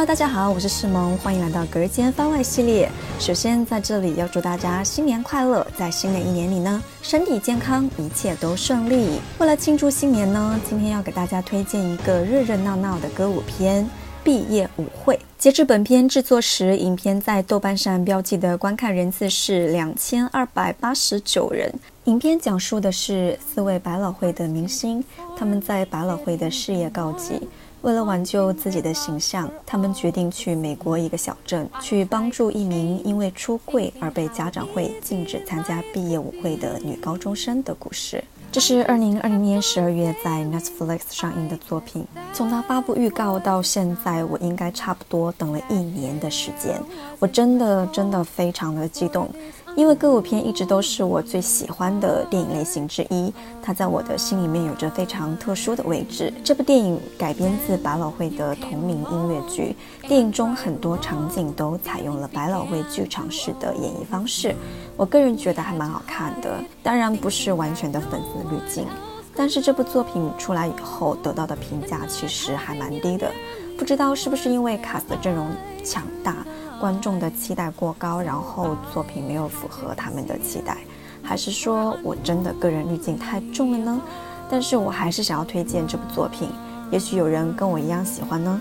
Hello，大家好，我是世萌，欢迎来到隔间番外系列。首先在这里要祝大家新年快乐，在新的一年里呢，身体健康，一切都顺利。为了庆祝新年呢，今天要给大家推荐一个热热闹闹的歌舞片《毕业舞会》。截至本片制作时，影片在豆瓣上标记的观看人次是两千二百八十九人。影片讲述的是四位百老汇的明星，他们在百老汇的事业告急。为了挽救自己的形象，他们决定去美国一个小镇，去帮助一名因为出柜而被家长会禁止参加毕业舞会的女高中生的故事。这是二零二零年十二月在 Netflix 上映的作品。从它发布预告到现在，我应该差不多等了一年的时间。我真的真的非常的激动。因为歌舞片一直都是我最喜欢的电影类型之一，它在我的心里面有着非常特殊的位置。这部电影改编自百老汇的同名音乐剧，电影中很多场景都采用了百老汇剧场式的演绎方式，我个人觉得还蛮好看的。当然不是完全的粉丝滤镜，但是这部作品出来以后得到的评价其实还蛮低的，不知道是不是因为卡斯的阵容强大。观众的期待过高，然后作品没有符合他们的期待，还是说我真的个人滤镜太重了呢？但是我还是想要推荐这部作品，也许有人跟我一样喜欢呢。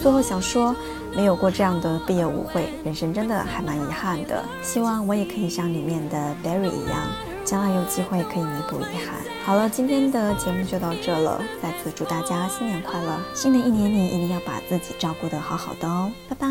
最后想说，没有过这样的毕业舞会，人生真的还蛮遗憾的。希望我也可以像里面的 Barry 一样。将来有机会可以弥补遗憾。好了，今天的节目就到这了。再次祝大家新年快乐！新的一年里一定要把自己照顾得好好的哦。拜拜。